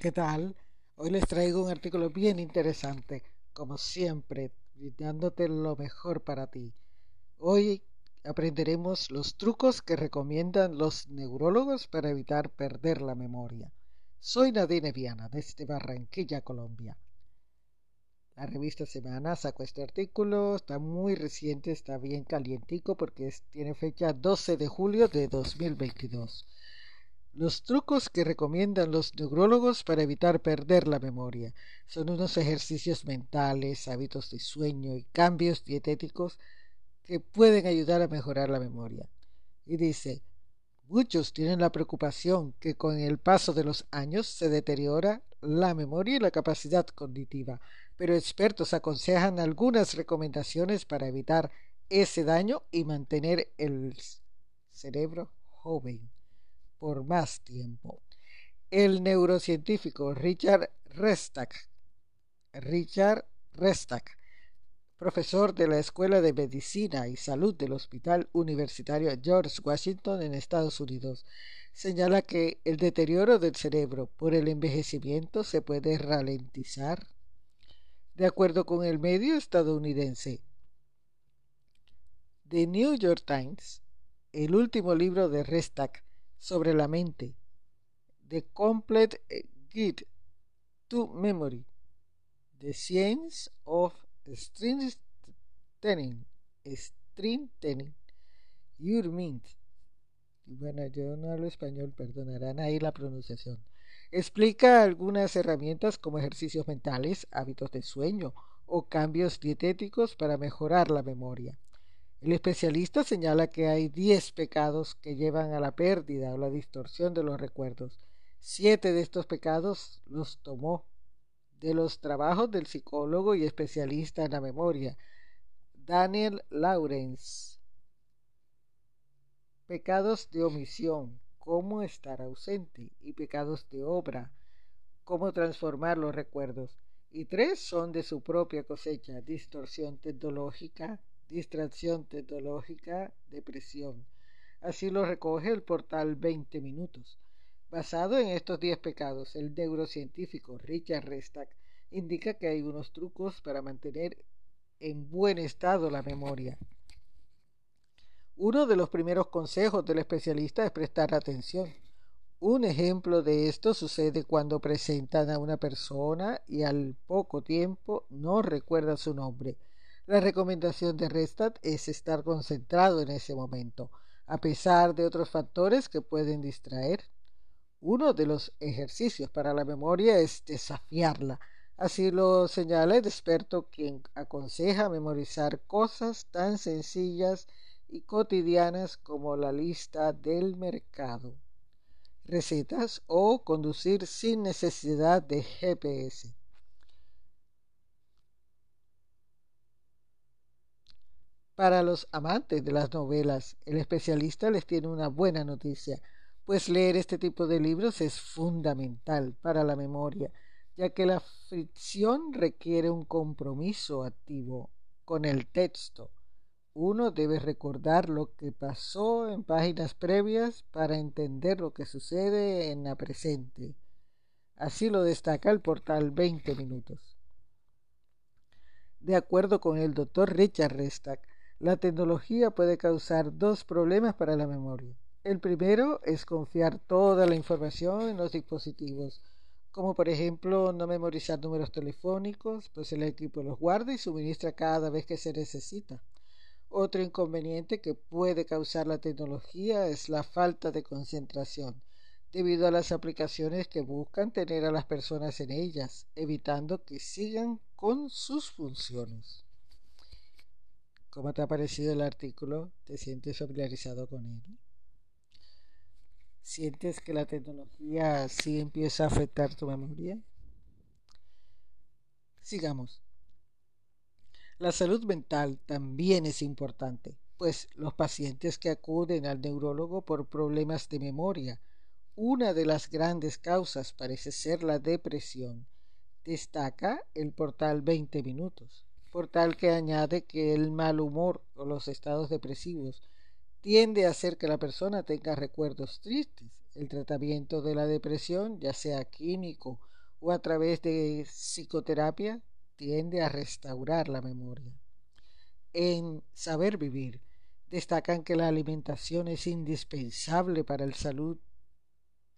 ¿qué tal? Hoy les traigo un artículo bien interesante, como siempre, dándote lo mejor para ti. Hoy aprenderemos los trucos que recomiendan los neurólogos para evitar perder la memoria. Soy Nadine Viana, desde Barranquilla, Colombia. La revista Semana sacó este artículo, está muy reciente, está bien calientico porque tiene fecha 12 de julio de 2022. Los trucos que recomiendan los neurólogos para evitar perder la memoria son unos ejercicios mentales, hábitos de sueño y cambios dietéticos que pueden ayudar a mejorar la memoria. Y dice, muchos tienen la preocupación que con el paso de los años se deteriora la memoria y la capacidad cognitiva, pero expertos aconsejan algunas recomendaciones para evitar ese daño y mantener el cerebro joven por más tiempo. El neurocientífico Richard Restak, Richard Restak, profesor de la Escuela de Medicina y Salud del Hospital Universitario George Washington en Estados Unidos, señala que el deterioro del cerebro por el envejecimiento se puede ralentizar. De acuerdo con el medio estadounidense The New York Times, el último libro de Restak sobre la mente. The Complete Guide to Memory. The Science of Strengthening. Strengthening Your Mind. Bueno, yo no hablo español, perdonarán ahí la pronunciación. Explica algunas herramientas como ejercicios mentales, hábitos de sueño o cambios dietéticos para mejorar la memoria. El especialista señala que hay 10 pecados que llevan a la pérdida o la distorsión de los recuerdos. Siete de estos pecados los tomó de los trabajos del psicólogo y especialista en la memoria, Daniel Lawrence. Pecados de omisión, cómo estar ausente, y pecados de obra, cómo transformar los recuerdos. Y tres son de su propia cosecha, distorsión tecnológica, distracción tecnológica, depresión. Así lo recoge el portal 20 Minutos. Basado en estos 10 pecados, el neurocientífico Richard Restak indica que hay unos trucos para mantener en buen estado la memoria. Uno de los primeros consejos del especialista es prestar atención. Un ejemplo de esto sucede cuando presentan a una persona y al poco tiempo no recuerda su nombre la recomendación de Restat es estar concentrado en ese momento, a pesar de otros factores que pueden distraer. Uno de los ejercicios para la memoria es desafiarla. Así lo señala el experto quien aconseja memorizar cosas tan sencillas y cotidianas como la lista del mercado, recetas o conducir sin necesidad de GPS. Para los amantes de las novelas, el especialista les tiene una buena noticia, pues leer este tipo de libros es fundamental para la memoria, ya que la ficción requiere un compromiso activo con el texto. Uno debe recordar lo que pasó en páginas previas para entender lo que sucede en la presente. Así lo destaca el portal 20 Minutos. De acuerdo con el doctor Richard Restak, la tecnología puede causar dos problemas para la memoria. El primero es confiar toda la información en los dispositivos, como por ejemplo no memorizar números telefónicos, pues el equipo los guarda y suministra cada vez que se necesita. Otro inconveniente que puede causar la tecnología es la falta de concentración, debido a las aplicaciones que buscan tener a las personas en ellas, evitando que sigan con sus funciones. ¿Cómo te ha parecido el artículo? ¿Te sientes familiarizado con él? ¿Sientes que la tecnología sí empieza a afectar tu memoria? Sigamos. La salud mental también es importante, pues los pacientes que acuden al neurólogo por problemas de memoria, una de las grandes causas parece ser la depresión, destaca el portal 20 minutos por tal que añade que el mal humor o los estados depresivos tiende a hacer que la persona tenga recuerdos tristes. El tratamiento de la depresión, ya sea químico o a través de psicoterapia tiende a restaurar la memoria. En Saber Vivir destacan que la alimentación es indispensable para el salud,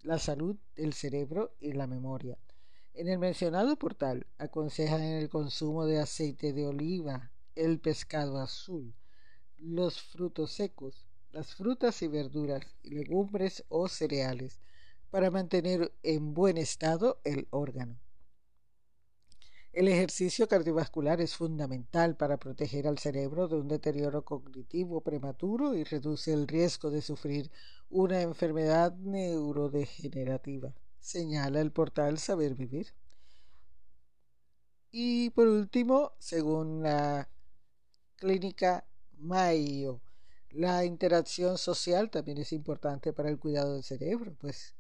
la salud del cerebro y la memoria. En el mencionado portal aconsejan el consumo de aceite de oliva, el pescado azul, los frutos secos, las frutas y verduras, legumbres o cereales, para mantener en buen estado el órgano. El ejercicio cardiovascular es fundamental para proteger al cerebro de un deterioro cognitivo prematuro y reduce el riesgo de sufrir una enfermedad neurodegenerativa, señala el portal Saber Vivir. Y por último, según la clínica Mayo, la interacción social también es importante para el cuidado del cerebro, pues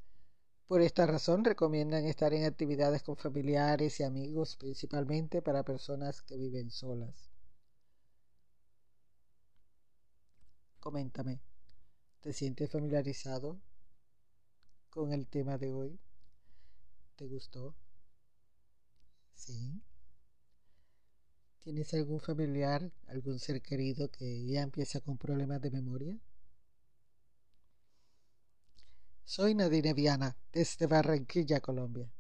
por esta razón recomiendan estar en actividades con familiares y amigos, principalmente para personas que viven solas. Coméntame, ¿te sientes familiarizado con el tema de hoy? ¿Te gustó? ¿Sí? ¿Tienes algún familiar, algún ser querido que ya empieza con problemas de memoria? Soy Nadine Viana, desde Barranquilla, Colombia.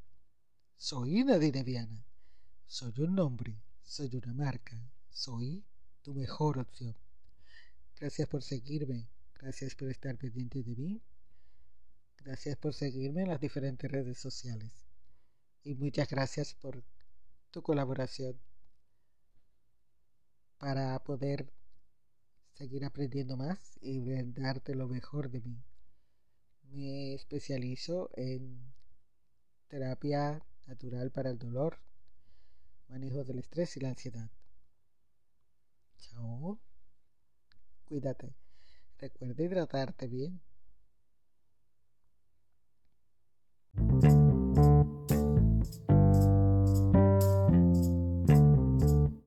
Soy Nadine Viana. Soy un nombre, soy una marca, soy tu mejor opción. Gracias por seguirme, gracias por estar pendiente de mí, gracias por seguirme en las diferentes redes sociales y muchas gracias por tu colaboración para poder seguir aprendiendo más y darte lo mejor de mí me especializo en terapia natural para el dolor, manejo del estrés y la ansiedad. Chao. Cuídate. Recuerda hidratarte bien.